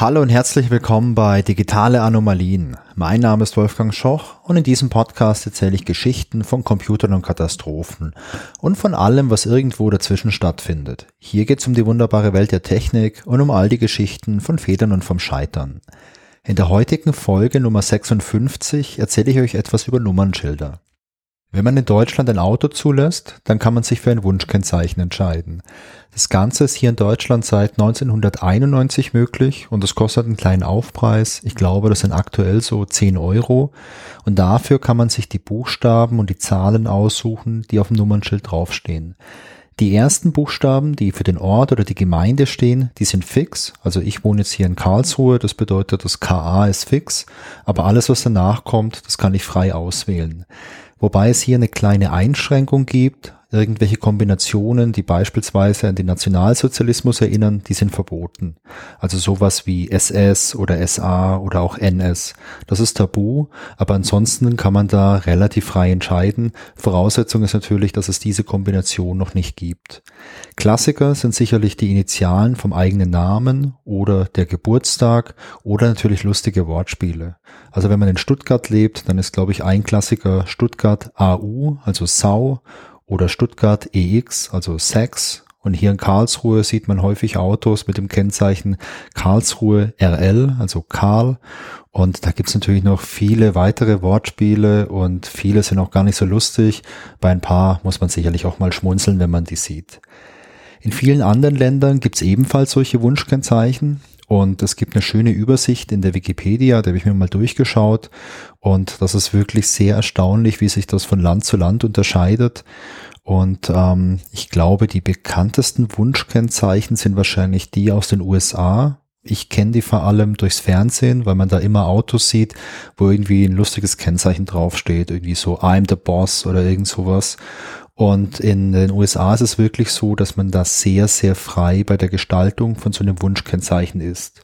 Hallo und herzlich willkommen bei Digitale Anomalien. Mein Name ist Wolfgang Schoch und in diesem Podcast erzähle ich Geschichten von Computern und Katastrophen und von allem, was irgendwo dazwischen stattfindet. Hier geht es um die wunderbare Welt der Technik und um all die Geschichten von Federn und vom Scheitern. In der heutigen Folge Nummer 56 erzähle ich euch etwas über Nummernschilder. Wenn man in Deutschland ein Auto zulässt, dann kann man sich für ein Wunschkennzeichen entscheiden. Das Ganze ist hier in Deutschland seit 1991 möglich und es kostet einen kleinen Aufpreis. Ich glaube, das sind aktuell so 10 Euro. Und dafür kann man sich die Buchstaben und die Zahlen aussuchen, die auf dem Nummernschild draufstehen. Die ersten Buchstaben, die für den Ort oder die Gemeinde stehen, die sind fix. Also ich wohne jetzt hier in Karlsruhe, das bedeutet, das KA ist fix. Aber alles, was danach kommt, das kann ich frei auswählen. Wobei es hier eine kleine Einschränkung gibt. Irgendwelche Kombinationen, die beispielsweise an den Nationalsozialismus erinnern, die sind verboten. Also sowas wie SS oder SA oder auch NS. Das ist tabu, aber ansonsten kann man da relativ frei entscheiden. Voraussetzung ist natürlich, dass es diese Kombination noch nicht gibt. Klassiker sind sicherlich die Initialen vom eigenen Namen oder der Geburtstag oder natürlich lustige Wortspiele. Also wenn man in Stuttgart lebt, dann ist glaube ich ein Klassiker Stuttgart AU, also Sau oder Stuttgart EX, also Sex. Und hier in Karlsruhe sieht man häufig Autos mit dem Kennzeichen Karlsruhe RL, also Karl. Und da gibt's natürlich noch viele weitere Wortspiele und viele sind auch gar nicht so lustig. Bei ein paar muss man sicherlich auch mal schmunzeln, wenn man die sieht. In vielen anderen Ländern gibt's ebenfalls solche Wunschkennzeichen. Und es gibt eine schöne Übersicht in der Wikipedia, da habe ich mir mal durchgeschaut. Und das ist wirklich sehr erstaunlich, wie sich das von Land zu Land unterscheidet. Und ähm, ich glaube, die bekanntesten Wunschkennzeichen sind wahrscheinlich die aus den USA. Ich kenne die vor allem durchs Fernsehen, weil man da immer Autos sieht, wo irgendwie ein lustiges Kennzeichen draufsteht, irgendwie so I'm the Boss oder irgend sowas. Und in den USA ist es wirklich so, dass man da sehr, sehr frei bei der Gestaltung von so einem Wunschkennzeichen ist.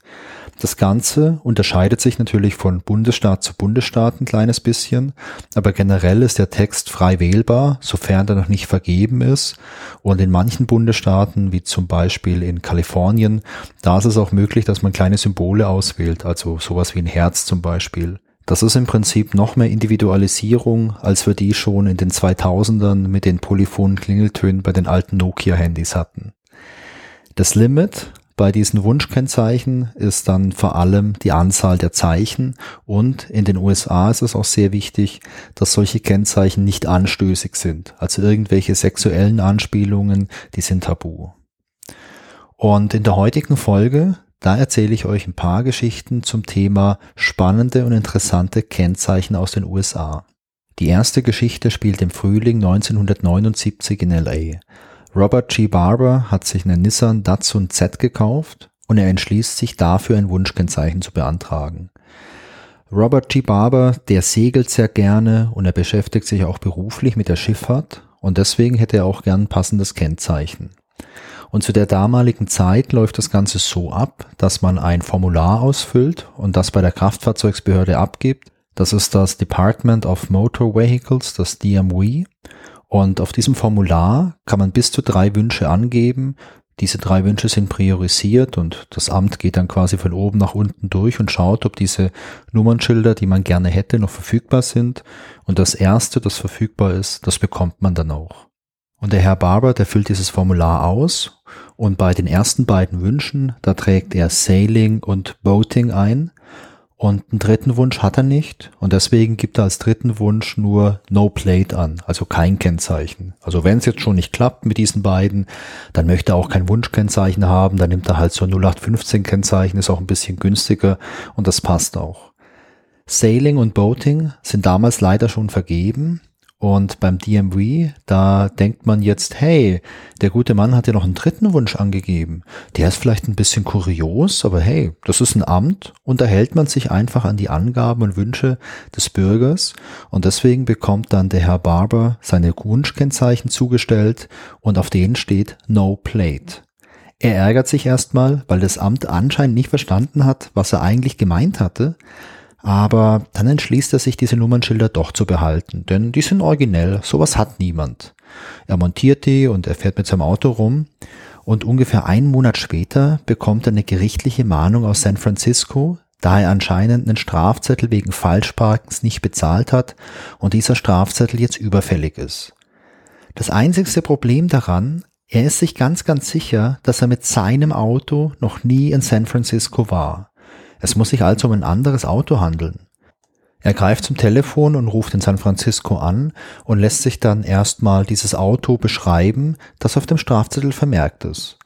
Das Ganze unterscheidet sich natürlich von Bundesstaat zu Bundesstaat ein kleines bisschen, aber generell ist der Text frei wählbar, sofern er noch nicht vergeben ist. Und in manchen Bundesstaaten, wie zum Beispiel in Kalifornien, da ist es auch möglich, dass man kleine Symbole auswählt, also sowas wie ein Herz zum Beispiel. Das ist im Prinzip noch mehr Individualisierung, als wir die schon in den 2000ern mit den polyphonen Klingeltönen bei den alten Nokia-Handys hatten. Das Limit bei diesen Wunschkennzeichen ist dann vor allem die Anzahl der Zeichen und in den USA ist es auch sehr wichtig, dass solche Kennzeichen nicht anstößig sind. Also irgendwelche sexuellen Anspielungen, die sind tabu. Und in der heutigen Folge da erzähle ich euch ein paar Geschichten zum Thema spannende und interessante Kennzeichen aus den USA. Die erste Geschichte spielt im Frühling 1979 in LA. Robert G. Barber hat sich einen Nissan Datsun Z gekauft und er entschließt sich dafür ein Wunschkennzeichen zu beantragen. Robert G. Barber, der segelt sehr gerne und er beschäftigt sich auch beruflich mit der Schifffahrt und deswegen hätte er auch gern ein passendes Kennzeichen. Und zu der damaligen Zeit läuft das Ganze so ab, dass man ein Formular ausfüllt und das bei der Kraftfahrzeugsbehörde abgibt. Das ist das Department of Motor Vehicles, das DMV. Und auf diesem Formular kann man bis zu drei Wünsche angeben. Diese drei Wünsche sind priorisiert und das Amt geht dann quasi von oben nach unten durch und schaut, ob diese Nummernschilder, die man gerne hätte, noch verfügbar sind. Und das erste, das verfügbar ist, das bekommt man dann auch. Und der Herr Barber, der füllt dieses Formular aus und bei den ersten beiden Wünschen, da trägt er Sailing und Boating ein. Und einen dritten Wunsch hat er nicht und deswegen gibt er als dritten Wunsch nur No Plate an, also kein Kennzeichen. Also wenn es jetzt schon nicht klappt mit diesen beiden, dann möchte er auch kein Wunschkennzeichen haben, dann nimmt er halt so 0815 Kennzeichen, ist auch ein bisschen günstiger und das passt auch. Sailing und Boating sind damals leider schon vergeben und beim DMV, da denkt man jetzt, hey, der gute Mann hat ja noch einen dritten Wunsch angegeben. Der ist vielleicht ein bisschen kurios, aber hey, das ist ein Amt und da hält man sich einfach an die Angaben und Wünsche des Bürgers und deswegen bekommt dann der Herr Barber seine Wunschkennzeichen zugestellt und auf denen steht No Plate. Er ärgert sich erstmal, weil das Amt anscheinend nicht verstanden hat, was er eigentlich gemeint hatte, aber dann entschließt er sich, diese Nummernschilder doch zu behalten, denn die sind originell, sowas hat niemand. Er montiert die und er fährt mit seinem Auto rum Und ungefähr einen Monat später bekommt er eine gerichtliche Mahnung aus San Francisco, da er anscheinend einen Strafzettel wegen Falschparkens nicht bezahlt hat und dieser Strafzettel jetzt überfällig ist. Das einzigste Problem daran, er ist sich ganz, ganz sicher, dass er mit seinem Auto noch nie in San Francisco war. Es muss sich also um ein anderes Auto handeln. Er greift zum Telefon und ruft in San Francisco an und lässt sich dann erstmal dieses Auto beschreiben, das auf dem Strafzettel vermerkt ist.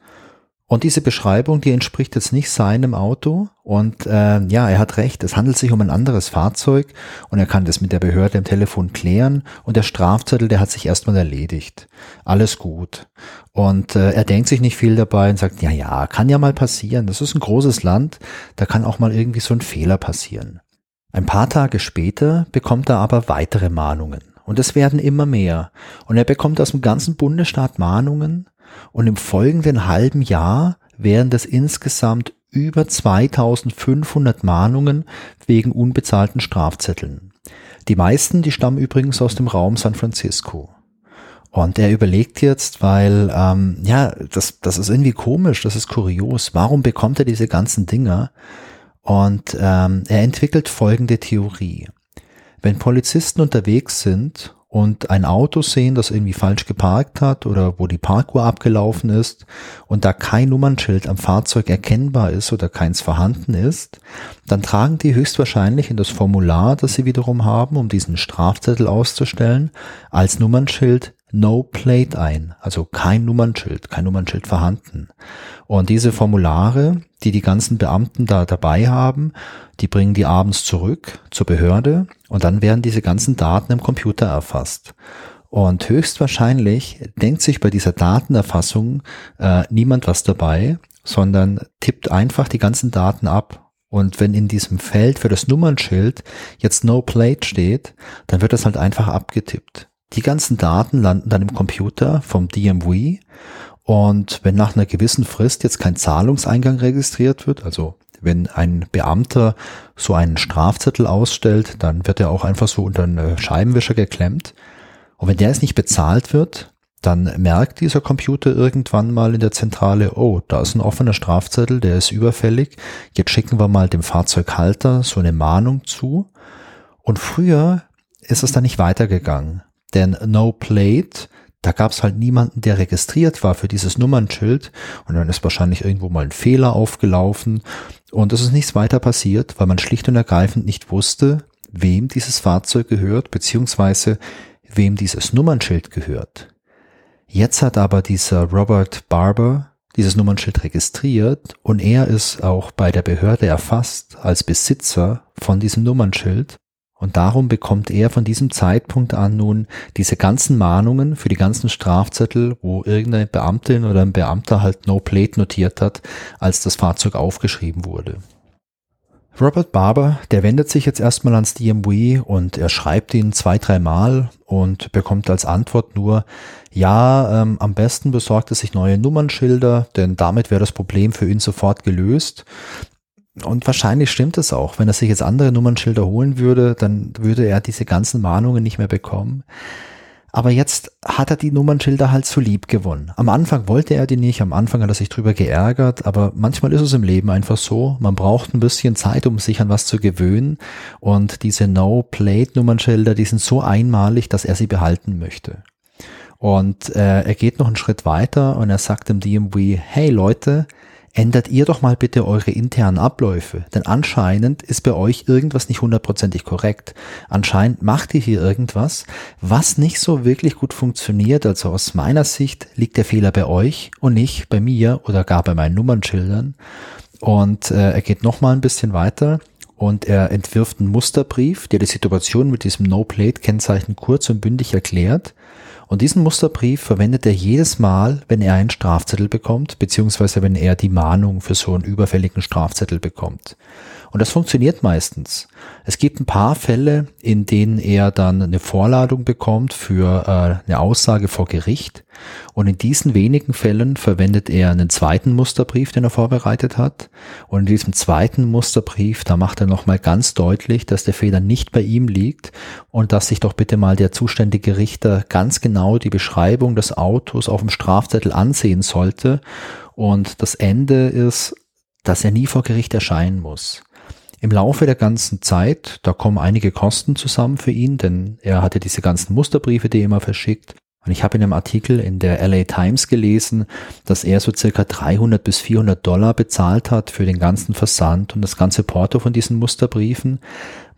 Und diese Beschreibung, die entspricht jetzt nicht seinem Auto. Und äh, ja, er hat recht, es handelt sich um ein anderes Fahrzeug und er kann das mit der Behörde im Telefon klären. Und der Strafzettel, der hat sich erstmal erledigt. Alles gut. Und äh, er denkt sich nicht viel dabei und sagt, ja, ja, kann ja mal passieren. Das ist ein großes Land, da kann auch mal irgendwie so ein Fehler passieren. Ein paar Tage später bekommt er aber weitere Mahnungen. Und es werden immer mehr. Und er bekommt aus dem ganzen Bundesstaat Mahnungen und im folgenden halben Jahr wären das insgesamt über 2500 Mahnungen wegen unbezahlten Strafzetteln. Die meisten, die stammen übrigens aus dem Raum San Francisco. Und er überlegt jetzt, weil, ähm, ja, das, das ist irgendwie komisch, das ist kurios. Warum bekommt er diese ganzen Dinger? Und ähm, er entwickelt folgende Theorie. Wenn Polizisten unterwegs sind und ein Auto sehen, das irgendwie falsch geparkt hat oder wo die Parkuhr abgelaufen ist und da kein Nummernschild am Fahrzeug erkennbar ist oder keins vorhanden ist, dann tragen die höchstwahrscheinlich in das Formular, das sie wiederum haben, um diesen Strafzettel auszustellen, als Nummernschild No Plate ein, also kein Nummernschild, kein Nummernschild vorhanden. Und diese Formulare, die die ganzen Beamten da dabei haben, die bringen die abends zurück zur Behörde und dann werden diese ganzen Daten im Computer erfasst. Und höchstwahrscheinlich denkt sich bei dieser Datenerfassung äh, niemand was dabei, sondern tippt einfach die ganzen Daten ab. Und wenn in diesem Feld für das Nummernschild jetzt No Plate steht, dann wird das halt einfach abgetippt. Die ganzen Daten landen dann im Computer vom DMV und wenn nach einer gewissen Frist jetzt kein Zahlungseingang registriert wird, also wenn ein Beamter so einen Strafzettel ausstellt, dann wird er auch einfach so unter einen Scheibenwischer geklemmt. Und wenn der jetzt nicht bezahlt wird, dann merkt dieser Computer irgendwann mal in der Zentrale, oh, da ist ein offener Strafzettel, der ist überfällig. Jetzt schicken wir mal dem Fahrzeughalter so eine Mahnung zu. Und früher ist es dann nicht weitergegangen. Denn No Plate, da gab es halt niemanden, der registriert war für dieses Nummernschild. Und dann ist wahrscheinlich irgendwo mal ein Fehler aufgelaufen. Und es ist nichts weiter passiert, weil man schlicht und ergreifend nicht wusste, wem dieses Fahrzeug gehört, beziehungsweise wem dieses Nummernschild gehört. Jetzt hat aber dieser Robert Barber dieses Nummernschild registriert und er ist auch bei der Behörde erfasst als Besitzer von diesem Nummernschild und darum bekommt er von diesem Zeitpunkt an nun diese ganzen Mahnungen für die ganzen Strafzettel, wo irgendeine Beamtin oder ein Beamter halt No Plate notiert hat, als das Fahrzeug aufgeschrieben wurde. Robert Barber, der wendet sich jetzt erstmal ans DMW und er schreibt ihn zwei, dreimal und bekommt als Antwort nur, ja, ähm, am besten besorgt er sich neue Nummernschilder, denn damit wäre das Problem für ihn sofort gelöst. Und wahrscheinlich stimmt es auch. Wenn er sich jetzt andere Nummernschilder holen würde, dann würde er diese ganzen Mahnungen nicht mehr bekommen. Aber jetzt hat er die Nummernschilder halt zu lieb gewonnen. Am Anfang wollte er die nicht, am Anfang hat er sich drüber geärgert, aber manchmal ist es im Leben einfach so, man braucht ein bisschen Zeit, um sich an was zu gewöhnen und diese No-Plate-Nummernschilder, die sind so einmalig, dass er sie behalten möchte. Und äh, er geht noch einen Schritt weiter und er sagt dem DMV, hey Leute, ändert ihr doch mal bitte eure internen Abläufe, denn anscheinend ist bei euch irgendwas nicht hundertprozentig korrekt. Anscheinend macht ihr hier irgendwas, was nicht so wirklich gut funktioniert. Also aus meiner Sicht liegt der Fehler bei euch und nicht bei mir oder gar bei meinen Nummernschildern. Und äh, er geht noch mal ein bisschen weiter und er entwirft einen Musterbrief, der die Situation mit diesem No-Plate-Kennzeichen kurz und bündig erklärt. Und diesen Musterbrief verwendet er jedes Mal, wenn er einen Strafzettel bekommt, beziehungsweise wenn er die Mahnung für so einen überfälligen Strafzettel bekommt. Und das funktioniert meistens. Es gibt ein paar Fälle, in denen er dann eine Vorladung bekommt für äh, eine Aussage vor Gericht. Und in diesen wenigen Fällen verwendet er einen zweiten Musterbrief, den er vorbereitet hat. Und in diesem zweiten Musterbrief, da macht er nochmal ganz deutlich, dass der Fehler nicht bei ihm liegt und dass sich doch bitte mal der zuständige Richter ganz genau die Beschreibung des Autos auf dem Strafzettel ansehen sollte. Und das Ende ist, dass er nie vor Gericht erscheinen muss. Im Laufe der ganzen Zeit, da kommen einige Kosten zusammen für ihn, denn er hatte diese ganzen Musterbriefe, die er immer verschickt. Und ich habe in einem Artikel in der LA Times gelesen, dass er so circa 300 bis 400 Dollar bezahlt hat für den ganzen Versand und das ganze Porto von diesen Musterbriefen.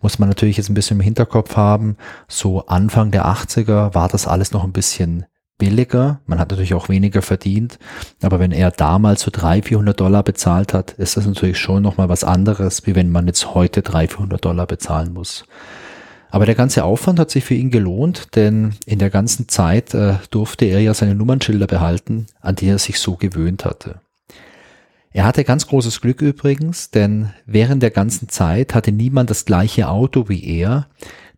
Muss man natürlich jetzt ein bisschen im Hinterkopf haben. So Anfang der 80er war das alles noch ein bisschen billiger. Man hat natürlich auch weniger verdient. Aber wenn er damals so 300, 400 Dollar bezahlt hat, ist das natürlich schon nochmal was anderes, wie wenn man jetzt heute 300, 400 Dollar bezahlen muss. Aber der ganze Aufwand hat sich für ihn gelohnt, denn in der ganzen Zeit äh, durfte er ja seine Nummernschilder behalten, an die er sich so gewöhnt hatte. Er hatte ganz großes Glück übrigens, denn während der ganzen Zeit hatte niemand das gleiche Auto wie er,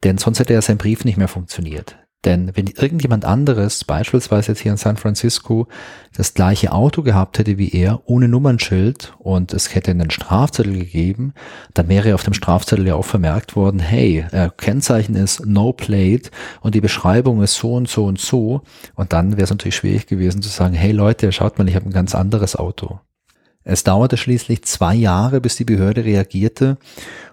denn sonst hätte er sein Brief nicht mehr funktioniert. Denn wenn irgendjemand anderes, beispielsweise jetzt hier in San Francisco, das gleiche Auto gehabt hätte wie er, ohne Nummernschild und es hätte einen Strafzettel gegeben, dann wäre auf dem Strafzettel ja auch vermerkt worden, hey, äh, Kennzeichen ist No Plate und die Beschreibung ist so und so und so. Und dann wäre es natürlich schwierig gewesen zu sagen, hey Leute, schaut mal, ich habe ein ganz anderes Auto. Es dauerte schließlich zwei Jahre, bis die Behörde reagierte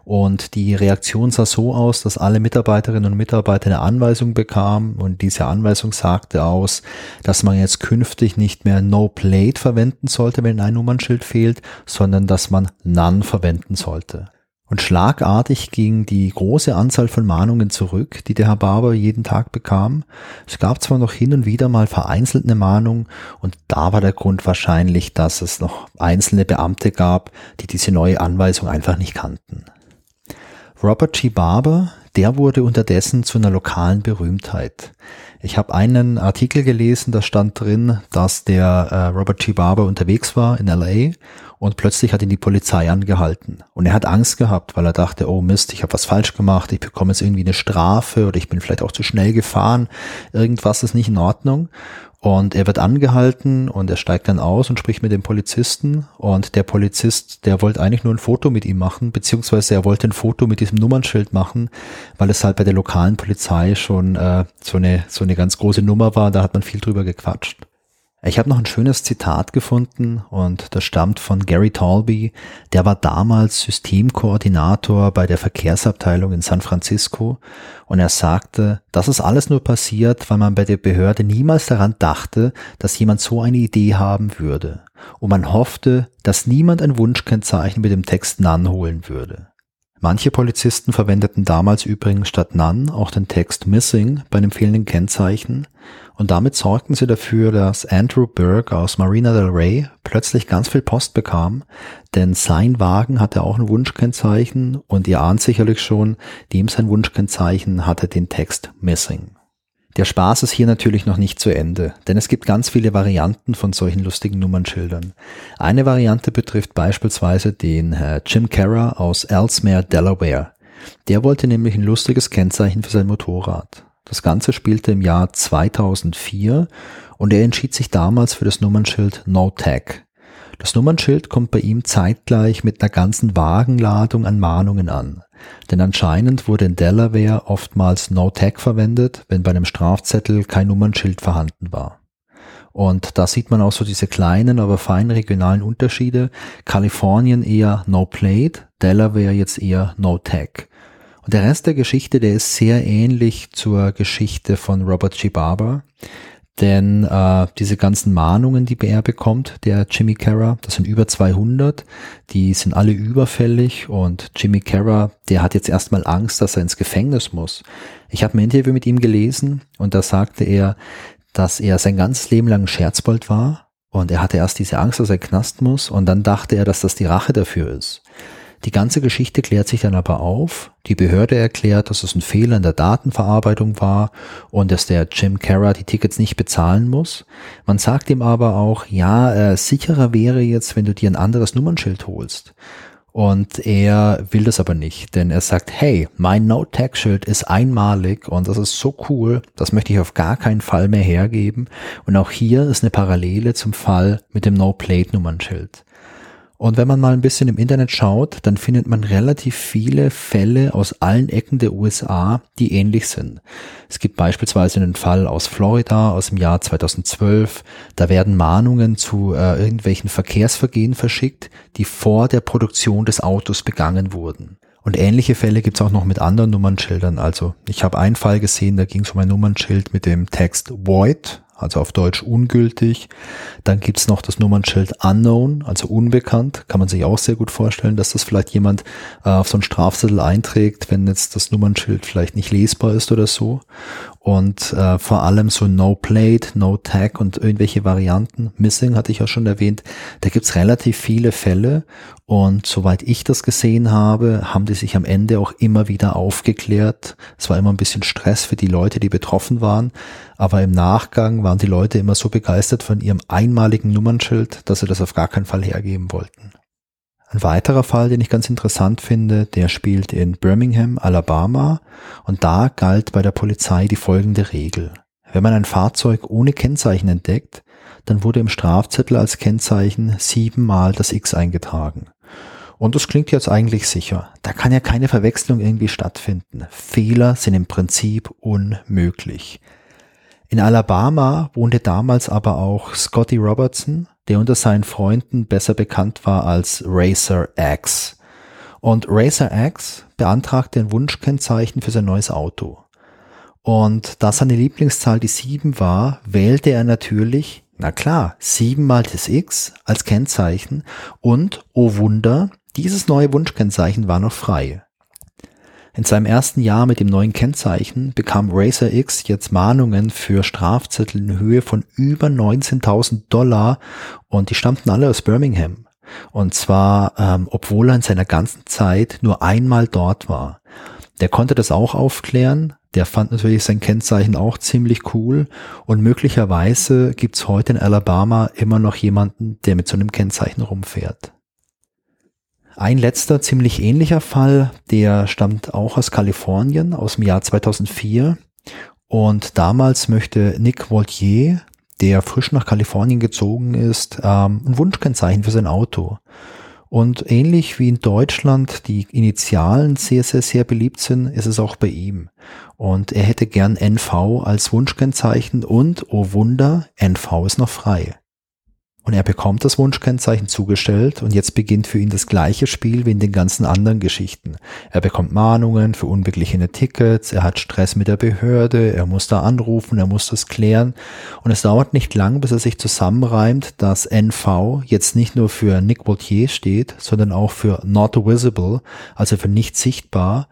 und die Reaktion sah so aus, dass alle Mitarbeiterinnen und Mitarbeiter eine Anweisung bekamen und diese Anweisung sagte aus, dass man jetzt künftig nicht mehr No Plate verwenden sollte, wenn ein Nummernschild fehlt, sondern dass man None verwenden sollte. Und schlagartig ging die große Anzahl von Mahnungen zurück, die der Herr Barber jeden Tag bekam. Es gab zwar noch hin und wieder mal vereinzelt eine Mahnung und da war der Grund wahrscheinlich, dass es noch einzelne Beamte gab, die diese neue Anweisung einfach nicht kannten. Robert G. Barber, der wurde unterdessen zu einer lokalen Berühmtheit. Ich habe einen Artikel gelesen, da stand drin, dass der äh, Robert G. Barber unterwegs war in LA und plötzlich hat ihn die Polizei angehalten. Und er hat Angst gehabt, weil er dachte, oh Mist, ich habe was falsch gemacht, ich bekomme jetzt irgendwie eine Strafe oder ich bin vielleicht auch zu schnell gefahren, irgendwas ist nicht in Ordnung. Und er wird angehalten und er steigt dann aus und spricht mit dem Polizisten. Und der Polizist, der wollte eigentlich nur ein Foto mit ihm machen, beziehungsweise er wollte ein Foto mit diesem Nummernschild machen, weil es halt bei der lokalen Polizei schon äh, so, eine, so eine ganz große Nummer war. Da hat man viel drüber gequatscht. Ich habe noch ein schönes Zitat gefunden und das stammt von Gary Talby. Der war damals Systemkoordinator bei der Verkehrsabteilung in San Francisco und er sagte, das ist alles nur passiert, weil man bei der Behörde niemals daran dachte, dass jemand so eine Idee haben würde. Und man hoffte, dass niemand ein Wunschkennzeichen mit dem Text None würde. Manche Polizisten verwendeten damals übrigens statt None auch den Text Missing bei einem fehlenden Kennzeichen und damit sorgten sie dafür, dass Andrew Burke aus Marina del Rey plötzlich ganz viel Post bekam, denn sein Wagen hatte auch ein Wunschkennzeichen und ihr ahnt sicherlich schon, dem sein Wunschkennzeichen hatte den Text Missing. Der Spaß ist hier natürlich noch nicht zu Ende, denn es gibt ganz viele Varianten von solchen lustigen Nummernschildern. Eine Variante betrifft beispielsweise den äh, Jim Carra aus Ellesmere, Delaware. Der wollte nämlich ein lustiges Kennzeichen für sein Motorrad. Das Ganze spielte im Jahr 2004 und er entschied sich damals für das Nummernschild No Tag. Das Nummernschild kommt bei ihm zeitgleich mit einer ganzen Wagenladung an Mahnungen an. Denn anscheinend wurde in Delaware oftmals No Tag verwendet, wenn bei einem Strafzettel kein Nummernschild vorhanden war. Und da sieht man auch so diese kleinen, aber feinen regionalen Unterschiede. Kalifornien eher No Plate, Delaware jetzt eher No Tag. Und der Rest der Geschichte, der ist sehr ähnlich zur Geschichte von Robert G. Barber. Denn äh, diese ganzen Mahnungen, die er bekommt, der Jimmy Carra, das sind über 200, die sind alle überfällig und Jimmy Carra, der hat jetzt erstmal Angst, dass er ins Gefängnis muss. Ich habe ein Interview mit ihm gelesen und da sagte er, dass er sein ganzes Leben lang ein Scherzbold war und er hatte erst diese Angst, dass er Knast muss und dann dachte er, dass das die Rache dafür ist. Die ganze Geschichte klärt sich dann aber auf. Die Behörde erklärt, dass es ein Fehler in der Datenverarbeitung war und dass der Jim Carra die Tickets nicht bezahlen muss. Man sagt ihm aber auch, ja, äh, sicherer wäre jetzt, wenn du dir ein anderes Nummernschild holst. Und er will das aber nicht, denn er sagt, hey, mein No-Tag-Schild ist einmalig und das ist so cool, das möchte ich auf gar keinen Fall mehr hergeben. Und auch hier ist eine Parallele zum Fall mit dem No-Plate-Nummernschild. Und wenn man mal ein bisschen im Internet schaut, dann findet man relativ viele Fälle aus allen Ecken der USA, die ähnlich sind. Es gibt beispielsweise einen Fall aus Florida aus dem Jahr 2012. Da werden Mahnungen zu äh, irgendwelchen Verkehrsvergehen verschickt, die vor der Produktion des Autos begangen wurden. Und ähnliche Fälle gibt es auch noch mit anderen Nummernschildern. Also ich habe einen Fall gesehen, da ging es um ein Nummernschild mit dem Text Void, also auf Deutsch ungültig. Dann gibt's noch das Nummernschild Unknown, also unbekannt. Kann man sich auch sehr gut vorstellen, dass das vielleicht jemand äh, auf so einen Strafzettel einträgt, wenn jetzt das Nummernschild vielleicht nicht lesbar ist oder so und äh, vor allem so No Plate, No Tag und irgendwelche Varianten. Missing hatte ich ja schon erwähnt. Da gibt's relativ viele Fälle und soweit ich das gesehen habe, haben die sich am Ende auch immer wieder aufgeklärt. Es war immer ein bisschen Stress für die Leute, die betroffen waren, aber im Nachgang waren die Leute immer so begeistert von ihrem einmaligen Nummernschild, dass sie das auf gar keinen Fall hergeben wollten. Ein weiterer Fall, den ich ganz interessant finde, der spielt in Birmingham, Alabama und da galt bei der Polizei die folgende Regel. Wenn man ein Fahrzeug ohne Kennzeichen entdeckt, dann wurde im Strafzettel als Kennzeichen siebenmal das X eingetragen. Und das klingt jetzt eigentlich sicher. Da kann ja keine Verwechslung irgendwie stattfinden. Fehler sind im Prinzip unmöglich. In Alabama wohnte damals aber auch Scotty Robertson, der unter seinen Freunden besser bekannt war als Racer X. Und Racer X beantragte ein Wunschkennzeichen für sein neues Auto. Und da seine Lieblingszahl die 7 war, wählte er natürlich, na klar, 7 mal das X als Kennzeichen und, oh Wunder, dieses neue Wunschkennzeichen war noch frei. In seinem ersten Jahr mit dem neuen Kennzeichen bekam Racer X jetzt Mahnungen für Strafzettel in Höhe von über 19.000 Dollar und die stammten alle aus Birmingham. Und zwar, ähm, obwohl er in seiner ganzen Zeit nur einmal dort war. Der konnte das auch aufklären. Der fand natürlich sein Kennzeichen auch ziemlich cool. Und möglicherweise gibt's heute in Alabama immer noch jemanden, der mit so einem Kennzeichen rumfährt. Ein letzter ziemlich ähnlicher Fall, der stammt auch aus Kalifornien aus dem Jahr 2004. Und damals möchte Nick Voltier, der frisch nach Kalifornien gezogen ist, ähm, ein Wunschkennzeichen für sein Auto. Und ähnlich wie in Deutschland die Initialen sehr, sehr, sehr beliebt sind, ist es auch bei ihm. Und er hätte gern NV als Wunschkennzeichen und, oh Wunder, NV ist noch frei. Und er bekommt das Wunschkennzeichen zugestellt und jetzt beginnt für ihn das gleiche Spiel wie in den ganzen anderen Geschichten. Er bekommt Mahnungen für unbeglichene Tickets, er hat Stress mit der Behörde, er muss da anrufen, er muss das klären und es dauert nicht lang, bis er sich zusammenreimt, dass NV jetzt nicht nur für Nick Voltier steht, sondern auch für Not Visible, also für nicht sichtbar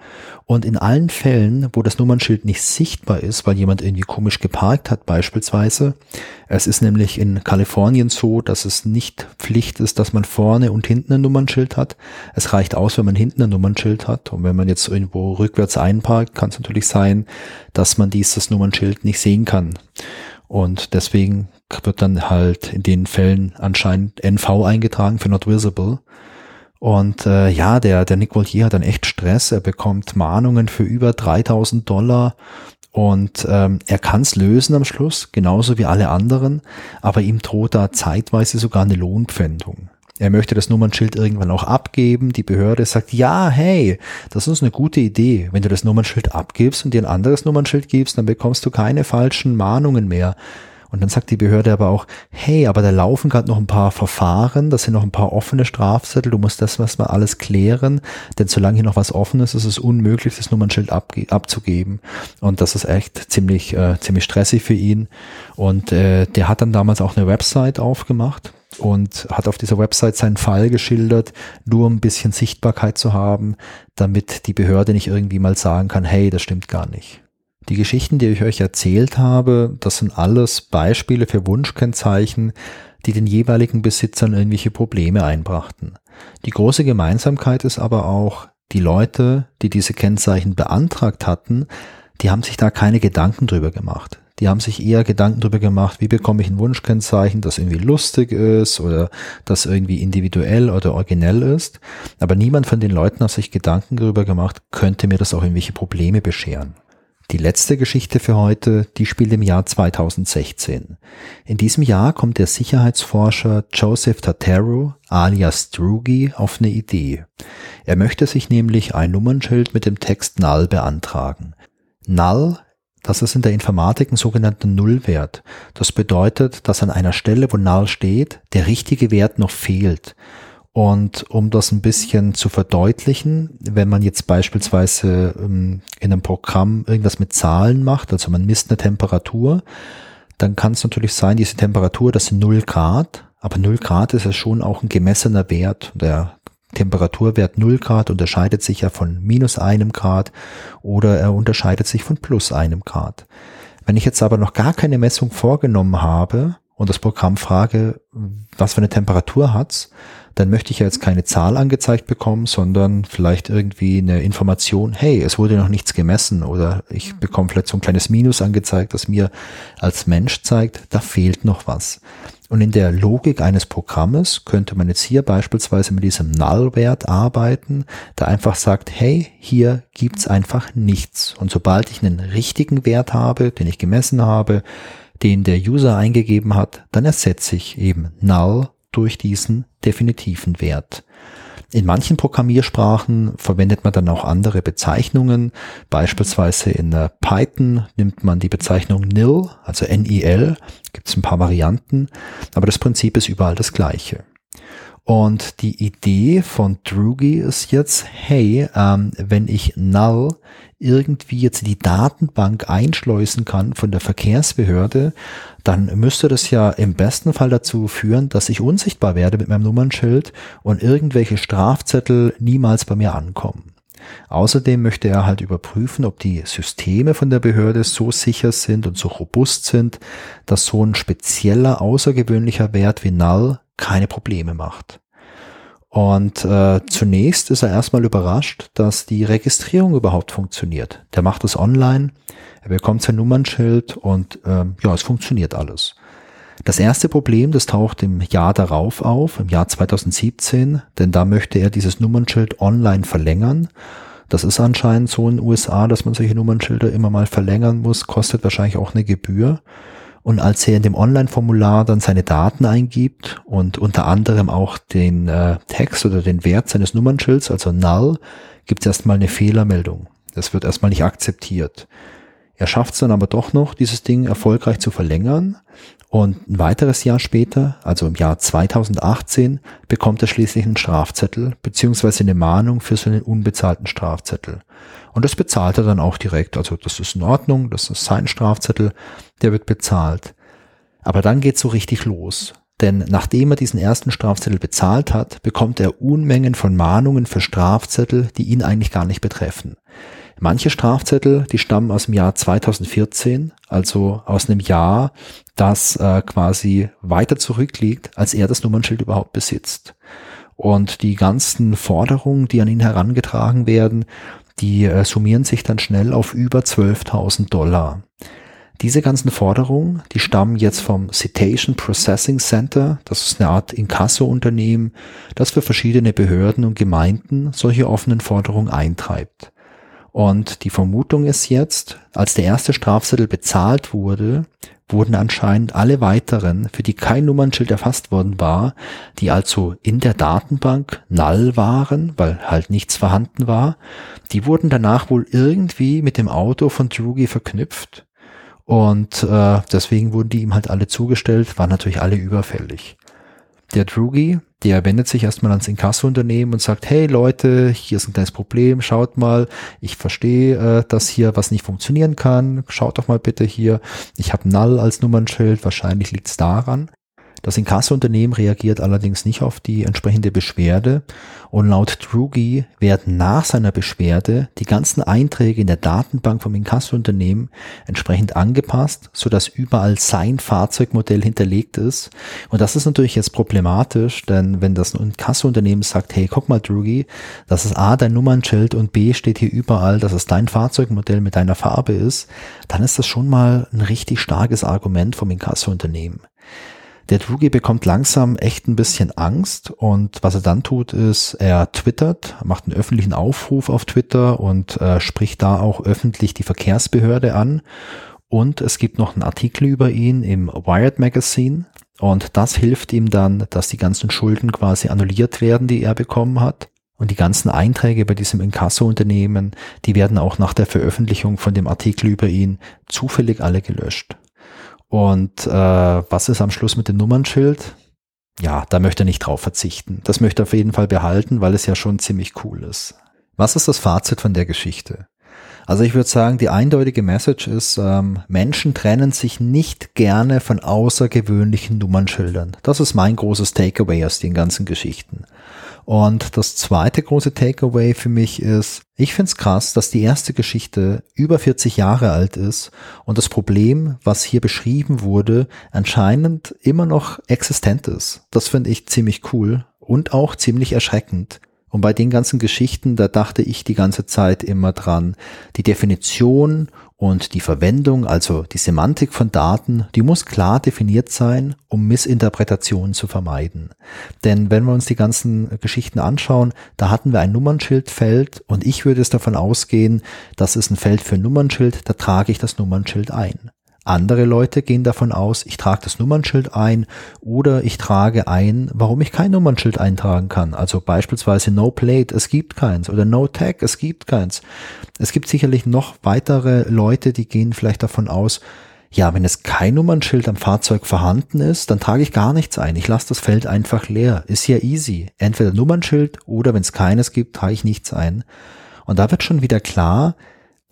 und in allen Fällen, wo das Nummernschild nicht sichtbar ist, weil jemand irgendwie komisch geparkt hat beispielsweise, es ist nämlich in Kalifornien so, dass es nicht Pflicht ist, dass man vorne und hinten ein Nummernschild hat. Es reicht aus, wenn man hinten ein Nummernschild hat. Und wenn man jetzt irgendwo rückwärts einparkt, kann es natürlich sein, dass man dieses Nummernschild nicht sehen kann. Und deswegen wird dann halt in den Fällen anscheinend NV eingetragen für Not Visible. Und äh, ja, der, der Nick Voltier hat dann echt Stress. Er bekommt Mahnungen für über 3000 Dollar und ähm, er kann es lösen am Schluss, genauso wie alle anderen, aber ihm droht da zeitweise sogar eine Lohnpfändung. Er möchte das Nummernschild irgendwann auch abgeben. Die Behörde sagt, ja, hey, das ist eine gute Idee. Wenn du das Nummernschild abgibst und dir ein anderes Nummernschild gibst, dann bekommst du keine falschen Mahnungen mehr. Und dann sagt die Behörde aber auch, hey, aber da laufen gerade noch ein paar Verfahren, das sind noch ein paar offene Strafzettel, du musst das was mal alles klären, denn solange hier noch was offen ist, ist es unmöglich, das Nummernschild abzugeben. Und das ist echt ziemlich, äh, ziemlich stressig für ihn. Und äh, der hat dann damals auch eine Website aufgemacht und hat auf dieser Website seinen Fall geschildert, nur um ein bisschen Sichtbarkeit zu haben, damit die Behörde nicht irgendwie mal sagen kann, hey, das stimmt gar nicht. Die Geschichten, die ich euch erzählt habe, das sind alles Beispiele für Wunschkennzeichen, die den jeweiligen Besitzern irgendwelche Probleme einbrachten. Die große Gemeinsamkeit ist aber auch, die Leute, die diese Kennzeichen beantragt hatten, die haben sich da keine Gedanken drüber gemacht. Die haben sich eher Gedanken darüber gemacht, wie bekomme ich ein Wunschkennzeichen, das irgendwie lustig ist oder das irgendwie individuell oder originell ist. Aber niemand von den Leuten hat sich Gedanken darüber gemacht, könnte mir das auch irgendwelche Probleme bescheren. Die letzte Geschichte für heute, die spielt im Jahr 2016. In diesem Jahr kommt der Sicherheitsforscher Joseph Tatero alias Drugi auf eine Idee. Er möchte sich nämlich ein Nummernschild mit dem Text Null beantragen. Null, das ist in der Informatik ein sogenannter Nullwert. Das bedeutet, dass an einer Stelle, wo Null steht, der richtige Wert noch fehlt. Und um das ein bisschen zu verdeutlichen, wenn man jetzt beispielsweise ähm, in einem Programm irgendwas mit Zahlen macht, also man misst eine Temperatur, dann kann es natürlich sein, diese Temperatur, das sind 0 Grad, aber 0 Grad ist ja schon auch ein gemessener Wert. Der Temperaturwert 0 Grad unterscheidet sich ja von minus einem Grad oder er unterscheidet sich von plus einem Grad. Wenn ich jetzt aber noch gar keine Messung vorgenommen habe und das Programm frage, was für eine Temperatur hat's, dann möchte ich ja jetzt keine Zahl angezeigt bekommen, sondern vielleicht irgendwie eine Information, hey, es wurde noch nichts gemessen oder ich mhm. bekomme vielleicht so ein kleines Minus angezeigt, das mir als Mensch zeigt, da fehlt noch was. Und in der Logik eines Programmes könnte man jetzt hier beispielsweise mit diesem Null-Wert arbeiten, der einfach sagt, hey, hier gibt's einfach nichts. Und sobald ich einen richtigen Wert habe, den ich gemessen habe, den der User eingegeben hat, dann ersetze ich eben Null durch diesen definitiven Wert. In manchen Programmiersprachen verwendet man dann auch andere Bezeichnungen. Beispielsweise in Python nimmt man die Bezeichnung nil, also NIL, gibt es ein paar Varianten, aber das Prinzip ist überall das gleiche. Und die Idee von Drugi ist jetzt, hey, ähm, wenn ich null irgendwie jetzt die Datenbank einschleusen kann von der Verkehrsbehörde, dann müsste das ja im besten Fall dazu führen, dass ich unsichtbar werde mit meinem Nummernschild und irgendwelche Strafzettel niemals bei mir ankommen. Außerdem möchte er halt überprüfen, ob die Systeme von der Behörde so sicher sind und so robust sind, dass so ein spezieller, außergewöhnlicher Wert wie Null keine Probleme macht. Und äh, zunächst ist er erstmal überrascht, dass die Registrierung überhaupt funktioniert. Der macht es online, er bekommt sein Nummernschild und äh, ja, es funktioniert alles. Das erste Problem, das taucht im Jahr darauf auf, im Jahr 2017, denn da möchte er dieses Nummernschild online verlängern. Das ist anscheinend so in den USA, dass man solche Nummernschilder immer mal verlängern muss, kostet wahrscheinlich auch eine Gebühr. Und als er in dem Online-Formular dann seine Daten eingibt und unter anderem auch den äh, Text oder den Wert seines Nummernschilds, also null, gibt es erstmal eine Fehlermeldung. Das wird erstmal nicht akzeptiert. Er schafft es dann aber doch noch, dieses Ding erfolgreich zu verlängern. Und ein weiteres Jahr später, also im Jahr 2018, bekommt er schließlich einen Strafzettel beziehungsweise eine Mahnung für seinen unbezahlten Strafzettel. Und das bezahlt er dann auch direkt. Also das ist in Ordnung, das ist sein Strafzettel, der wird bezahlt. Aber dann geht's so richtig los. Denn nachdem er diesen ersten Strafzettel bezahlt hat, bekommt er Unmengen von Mahnungen für Strafzettel, die ihn eigentlich gar nicht betreffen. Manche Strafzettel, die stammen aus dem Jahr 2014, also aus einem Jahr, das äh, quasi weiter zurückliegt, als er das Nummernschild überhaupt besitzt. Und die ganzen Forderungen, die an ihn herangetragen werden, die äh, summieren sich dann schnell auf über 12.000 Dollar. Diese ganzen Forderungen, die stammen jetzt vom Citation Processing Center. Das ist eine Art Inkasso-Unternehmen, das für verschiedene Behörden und Gemeinden solche offenen Forderungen eintreibt. Und die Vermutung ist jetzt, als der erste Strafzettel bezahlt wurde, wurden anscheinend alle weiteren, für die kein Nummernschild erfasst worden war, die also in der Datenbank null waren, weil halt nichts vorhanden war, die wurden danach wohl irgendwie mit dem Auto von Drugi verknüpft und äh, deswegen wurden die ihm halt alle zugestellt, waren natürlich alle überfällig. Der Drugi, der wendet sich erstmal ans Inkasso-Unternehmen und sagt, hey Leute, hier ist ein kleines Problem, schaut mal, ich verstehe, äh, dass hier was nicht funktionieren kann, schaut doch mal bitte hier, ich habe Null als Nummernschild, wahrscheinlich liegt's daran. Das Inkassounternehmen reagiert allerdings nicht auf die entsprechende Beschwerde und laut Drugi werden nach seiner Beschwerde die ganzen Einträge in der Datenbank vom Inkassounternehmen entsprechend angepasst, sodass überall sein Fahrzeugmodell hinterlegt ist. Und das ist natürlich jetzt problematisch, denn wenn das Inkassounternehmen sagt, hey, guck mal Drugi, das ist A, dein Nummernschild und B steht hier überall, dass es dein Fahrzeugmodell mit deiner Farbe ist, dann ist das schon mal ein richtig starkes Argument vom Inkassounternehmen. Der Drugi bekommt langsam echt ein bisschen Angst und was er dann tut, ist, er twittert, macht einen öffentlichen Aufruf auf Twitter und äh, spricht da auch öffentlich die Verkehrsbehörde an. Und es gibt noch einen Artikel über ihn im Wired Magazine. Und das hilft ihm dann, dass die ganzen Schulden quasi annulliert werden, die er bekommen hat. Und die ganzen Einträge bei diesem Inkasso-Unternehmen, die werden auch nach der Veröffentlichung von dem Artikel über ihn zufällig alle gelöscht. Und äh, was ist am Schluss mit dem Nummernschild? Ja, da möchte er nicht drauf verzichten. Das möchte er auf jeden Fall behalten, weil es ja schon ziemlich cool ist. Was ist das Fazit von der Geschichte? Also ich würde sagen, die eindeutige Message ist, ähm, Menschen trennen sich nicht gerne von außergewöhnlichen Nummernschildern. Das ist mein großes Takeaway aus den ganzen Geschichten. Und das zweite große Takeaway für mich ist, ich finde es krass, dass die erste Geschichte über 40 Jahre alt ist und das Problem, was hier beschrieben wurde, anscheinend immer noch existent ist. Das finde ich ziemlich cool und auch ziemlich erschreckend. Und bei den ganzen Geschichten, da dachte ich die ganze Zeit immer dran, die Definition und die Verwendung, also die Semantik von Daten, die muss klar definiert sein, um Missinterpretationen zu vermeiden. Denn wenn wir uns die ganzen Geschichten anschauen, da hatten wir ein Nummernschildfeld und ich würde es davon ausgehen, das ist ein Feld für Nummernschild, da trage ich das Nummernschild ein. Andere Leute gehen davon aus, ich trage das Nummernschild ein oder ich trage ein, warum ich kein Nummernschild eintragen kann. Also beispielsweise No Plate, es gibt keins oder No Tag, es gibt keins. Es gibt sicherlich noch weitere Leute, die gehen vielleicht davon aus, ja, wenn es kein Nummernschild am Fahrzeug vorhanden ist, dann trage ich gar nichts ein. Ich lasse das Feld einfach leer. Ist ja easy. Entweder Nummernschild oder wenn es keines gibt, trage ich nichts ein. Und da wird schon wieder klar,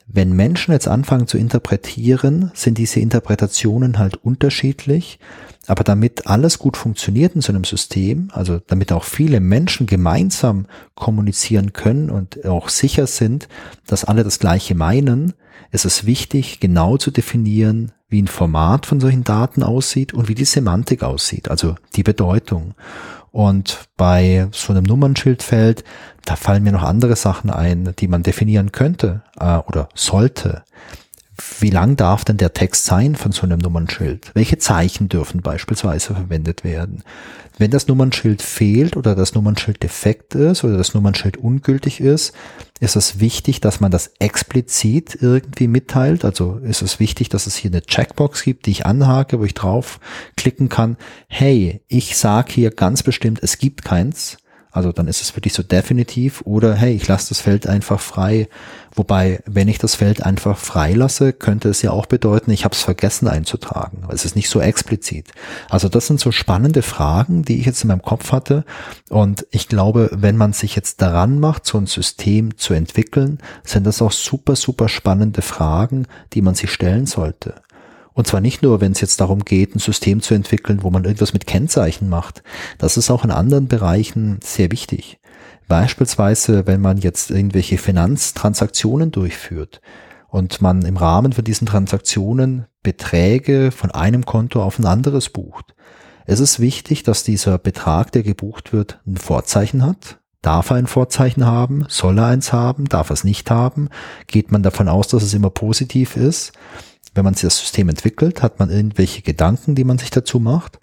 wenn Menschen jetzt anfangen zu interpretieren, sind diese Interpretationen halt unterschiedlich. Aber damit alles gut funktioniert in so einem System, also damit auch viele Menschen gemeinsam kommunizieren können und auch sicher sind, dass alle das Gleiche meinen, ist es wichtig, genau zu definieren, wie ein Format von solchen Daten aussieht und wie die Semantik aussieht, also die Bedeutung. Und bei so einem Nummernschildfeld, da fallen mir noch andere Sachen ein, die man definieren könnte äh, oder sollte. Wie lang darf denn der Text sein von so einem Nummernschild? Welche Zeichen dürfen beispielsweise verwendet werden? Wenn das Nummernschild fehlt oder das Nummernschild defekt ist oder das Nummernschild ungültig ist, ist es wichtig, dass man das explizit irgendwie mitteilt. Also ist es wichtig, dass es hier eine Checkbox gibt, die ich anhake, wo ich drauf klicken kann. Hey, ich sage hier ganz bestimmt, es gibt keins. Also dann ist es wirklich so definitiv oder hey, ich lasse das Feld einfach frei. Wobei, wenn ich das Feld einfach frei lasse, könnte es ja auch bedeuten, ich habe es vergessen einzutragen. Es ist nicht so explizit. Also das sind so spannende Fragen, die ich jetzt in meinem Kopf hatte. Und ich glaube, wenn man sich jetzt daran macht, so ein System zu entwickeln, sind das auch super, super spannende Fragen, die man sich stellen sollte. Und zwar nicht nur, wenn es jetzt darum geht, ein System zu entwickeln, wo man irgendwas mit Kennzeichen macht. Das ist auch in anderen Bereichen sehr wichtig. Beispielsweise, wenn man jetzt irgendwelche Finanztransaktionen durchführt und man im Rahmen von diesen Transaktionen Beträge von einem Konto auf ein anderes bucht. Es ist wichtig, dass dieser Betrag, der gebucht wird, ein Vorzeichen hat. Darf er ein Vorzeichen haben? Soll er eins haben? Darf er es nicht haben? Geht man davon aus, dass es immer positiv ist? wenn man sich das System entwickelt, hat man irgendwelche Gedanken, die man sich dazu macht.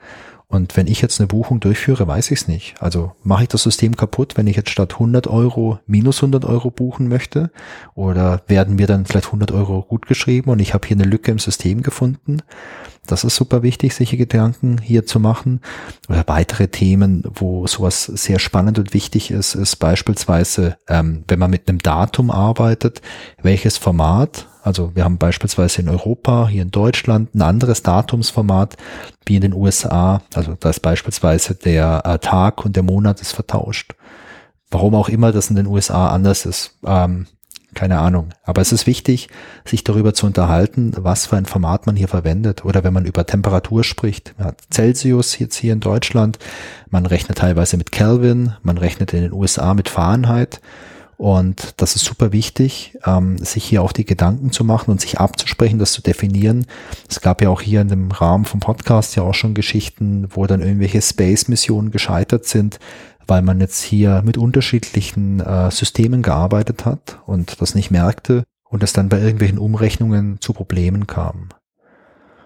Und wenn ich jetzt eine Buchung durchführe, weiß ich es nicht. Also mache ich das System kaputt, wenn ich jetzt statt 100 Euro minus 100 Euro buchen möchte? Oder werden mir dann vielleicht 100 Euro gut geschrieben und ich habe hier eine Lücke im System gefunden? Das ist super wichtig, solche Gedanken hier zu machen. Oder weitere Themen, wo sowas sehr spannend und wichtig ist, ist beispielsweise, ähm, wenn man mit einem Datum arbeitet, welches Format also wir haben beispielsweise in Europa, hier in Deutschland, ein anderes Datumsformat wie in den USA. Also da ist beispielsweise der äh, Tag und der Monat ist vertauscht. Warum auch immer das in den USA anders ist, ähm, Keine Ahnung. Aber es ist wichtig, sich darüber zu unterhalten, was für ein Format man hier verwendet. Oder wenn man über Temperatur spricht. Man hat Celsius jetzt hier in Deutschland. Man rechnet teilweise mit Kelvin. Man rechnet in den USA mit Fahrenheit. Und das ist super wichtig, ähm, sich hier auch die Gedanken zu machen und sich abzusprechen, das zu definieren. Es gab ja auch hier in dem Rahmen vom Podcast ja auch schon Geschichten, wo dann irgendwelche Space-Missionen gescheitert sind, weil man jetzt hier mit unterschiedlichen äh, Systemen gearbeitet hat und das nicht merkte und es dann bei irgendwelchen Umrechnungen zu Problemen kam.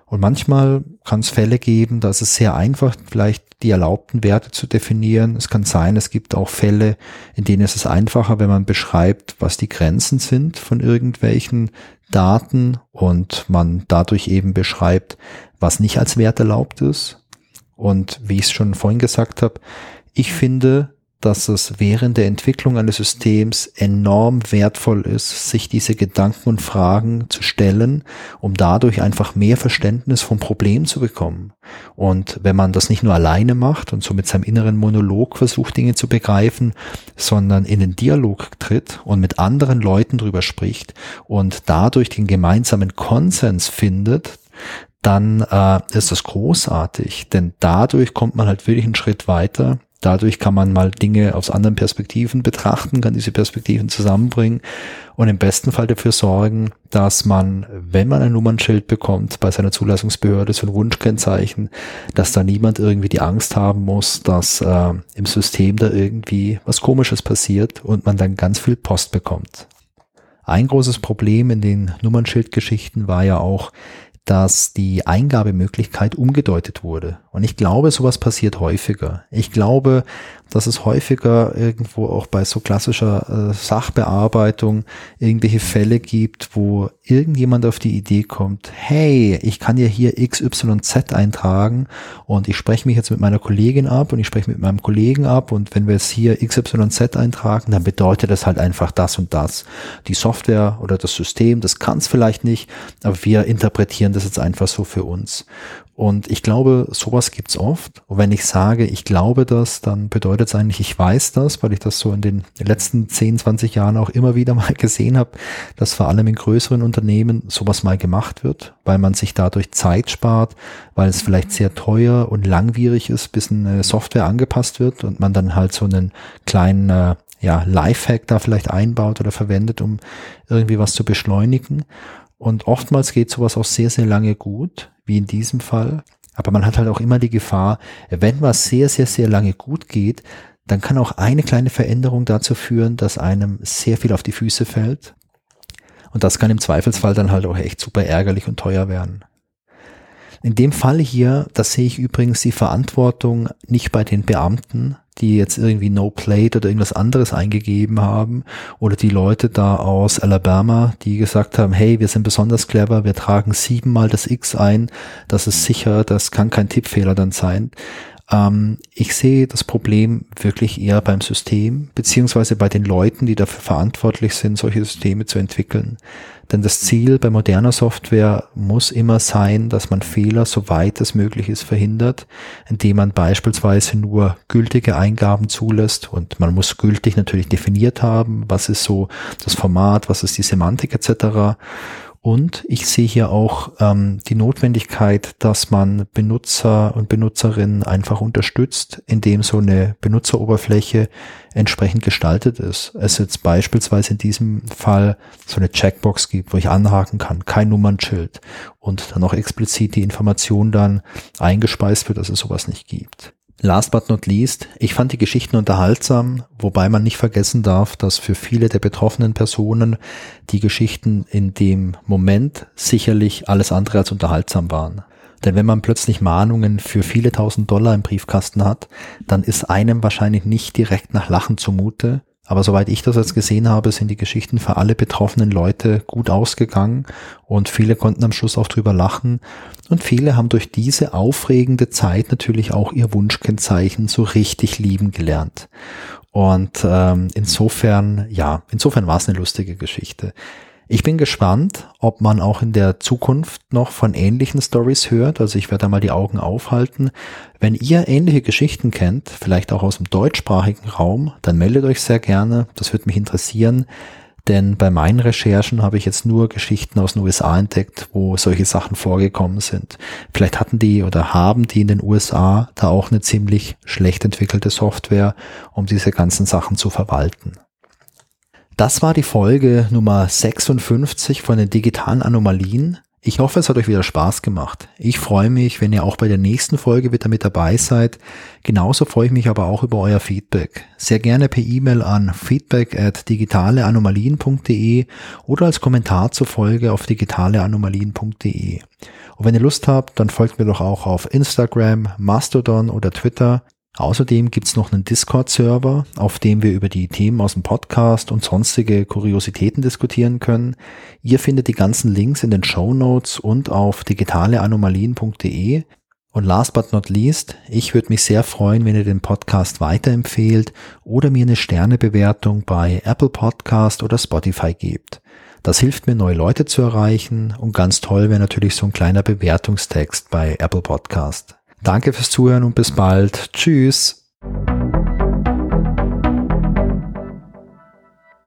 Und manchmal kann es Fälle geben, dass es sehr einfach vielleicht die erlaubten Werte zu definieren. Es kann sein, es gibt auch Fälle, in denen es ist einfacher, wenn man beschreibt, was die Grenzen sind von irgendwelchen Daten und man dadurch eben beschreibt, was nicht als Wert erlaubt ist. Und wie ich es schon vorhin gesagt habe, ich finde, dass es während der Entwicklung eines Systems enorm wertvoll ist, sich diese Gedanken und Fragen zu stellen, um dadurch einfach mehr Verständnis vom Problem zu bekommen. Und wenn man das nicht nur alleine macht und so mit seinem inneren Monolog versucht, Dinge zu begreifen, sondern in den Dialog tritt und mit anderen Leuten drüber spricht und dadurch den gemeinsamen Konsens findet, dann äh, ist das großartig, denn dadurch kommt man halt wirklich einen Schritt weiter Dadurch kann man mal Dinge aus anderen Perspektiven betrachten, kann diese Perspektiven zusammenbringen und im besten Fall dafür sorgen, dass man, wenn man ein Nummernschild bekommt bei seiner Zulassungsbehörde, so ein Wunschkennzeichen, dass da niemand irgendwie die Angst haben muss, dass äh, im System da irgendwie was Komisches passiert und man dann ganz viel Post bekommt. Ein großes Problem in den Nummernschildgeschichten war ja auch, dass die Eingabemöglichkeit umgedeutet wurde. Und ich glaube, sowas passiert häufiger. Ich glaube, dass es häufiger irgendwo auch bei so klassischer äh, Sachbearbeitung irgendwelche Fälle gibt, wo irgendjemand auf die Idee kommt, hey, ich kann ja hier XYZ eintragen und ich spreche mich jetzt mit meiner Kollegin ab und ich spreche mit meinem Kollegen ab und wenn wir jetzt hier XYZ eintragen, dann bedeutet das halt einfach das und das. Die Software oder das System, das kann es vielleicht nicht, aber wir interpretieren das jetzt einfach so für uns. Und ich glaube, sowas gibt's oft. Und wenn ich sage, ich glaube das, dann bedeutet es eigentlich, ich weiß das, weil ich das so in den letzten 10, 20 Jahren auch immer wieder mal gesehen habe, dass vor allem in größeren Unternehmen sowas mal gemacht wird, weil man sich dadurch Zeit spart, weil es vielleicht sehr teuer und langwierig ist, bis eine Software angepasst wird und man dann halt so einen kleinen äh, ja, Lifehack da vielleicht einbaut oder verwendet, um irgendwie was zu beschleunigen. Und oftmals geht sowas auch sehr, sehr lange gut, wie in diesem Fall. Aber man hat halt auch immer die Gefahr, wenn was sehr, sehr, sehr lange gut geht, dann kann auch eine kleine Veränderung dazu führen, dass einem sehr viel auf die Füße fällt. Und das kann im Zweifelsfall dann halt auch echt super ärgerlich und teuer werden. In dem Fall hier, da sehe ich übrigens die Verantwortung nicht bei den Beamten, die jetzt irgendwie No Plate oder irgendwas anderes eingegeben haben oder die Leute da aus Alabama, die gesagt haben, hey, wir sind besonders clever, wir tragen siebenmal das X ein, das ist sicher, das kann kein Tippfehler dann sein. Ähm, ich sehe das Problem wirklich eher beim System, beziehungsweise bei den Leuten, die dafür verantwortlich sind, solche Systeme zu entwickeln. Denn das Ziel bei moderner Software muss immer sein, dass man Fehler so weit es möglich ist verhindert, indem man beispielsweise nur gültige Eingaben zulässt und man muss gültig natürlich definiert haben, was ist so das Format, was ist die Semantik etc. Und ich sehe hier auch ähm, die Notwendigkeit, dass man Benutzer und Benutzerinnen einfach unterstützt, indem so eine Benutzeroberfläche entsprechend gestaltet ist. Es jetzt beispielsweise in diesem Fall so eine Checkbox gibt, wo ich anhaken kann, kein Nummernschild und dann auch explizit die Information dann eingespeist wird, dass es sowas nicht gibt. Last but not least, ich fand die Geschichten unterhaltsam, wobei man nicht vergessen darf, dass für viele der betroffenen Personen die Geschichten in dem Moment sicherlich alles andere als unterhaltsam waren. Denn wenn man plötzlich Mahnungen für viele tausend Dollar im Briefkasten hat, dann ist einem wahrscheinlich nicht direkt nach Lachen zumute, aber soweit ich das jetzt gesehen habe, sind die Geschichten für alle betroffenen Leute gut ausgegangen und viele konnten am Schluss auch drüber lachen. Und viele haben durch diese aufregende Zeit natürlich auch ihr Wunschkennzeichen so richtig lieben gelernt. Und ähm, insofern, ja, insofern war es eine lustige Geschichte. Ich bin gespannt, ob man auch in der Zukunft noch von ähnlichen Stories hört. Also ich werde da mal die Augen aufhalten. Wenn ihr ähnliche Geschichten kennt, vielleicht auch aus dem deutschsprachigen Raum, dann meldet euch sehr gerne. Das würde mich interessieren. denn bei meinen Recherchen habe ich jetzt nur Geschichten aus den USA entdeckt, wo solche Sachen vorgekommen sind. Vielleicht hatten die oder haben die in den USA da auch eine ziemlich schlecht entwickelte Software, um diese ganzen Sachen zu verwalten. Das war die Folge Nummer 56 von den digitalen Anomalien. Ich hoffe, es hat euch wieder Spaß gemacht. Ich freue mich, wenn ihr auch bei der nächsten Folge wieder mit dabei seid. Genauso freue ich mich aber auch über euer Feedback. Sehr gerne per E-Mail an feedback at digitaleanomalien.de oder als Kommentar zur Folge auf digitaleanomalien.de. Und wenn ihr Lust habt, dann folgt mir doch auch auf Instagram, Mastodon oder Twitter. Außerdem gibt's noch einen Discord-Server, auf dem wir über die Themen aus dem Podcast und sonstige Kuriositäten diskutieren können. Ihr findet die ganzen Links in den Show Notes und auf digitaleanomalien.de. Und last but not least, ich würde mich sehr freuen, wenn ihr den Podcast weiterempfehlt oder mir eine Sternebewertung bei Apple Podcast oder Spotify gebt. Das hilft mir, neue Leute zu erreichen und ganz toll wäre natürlich so ein kleiner Bewertungstext bei Apple Podcast. Danke fürs Zuhören und bis bald. Tschüss.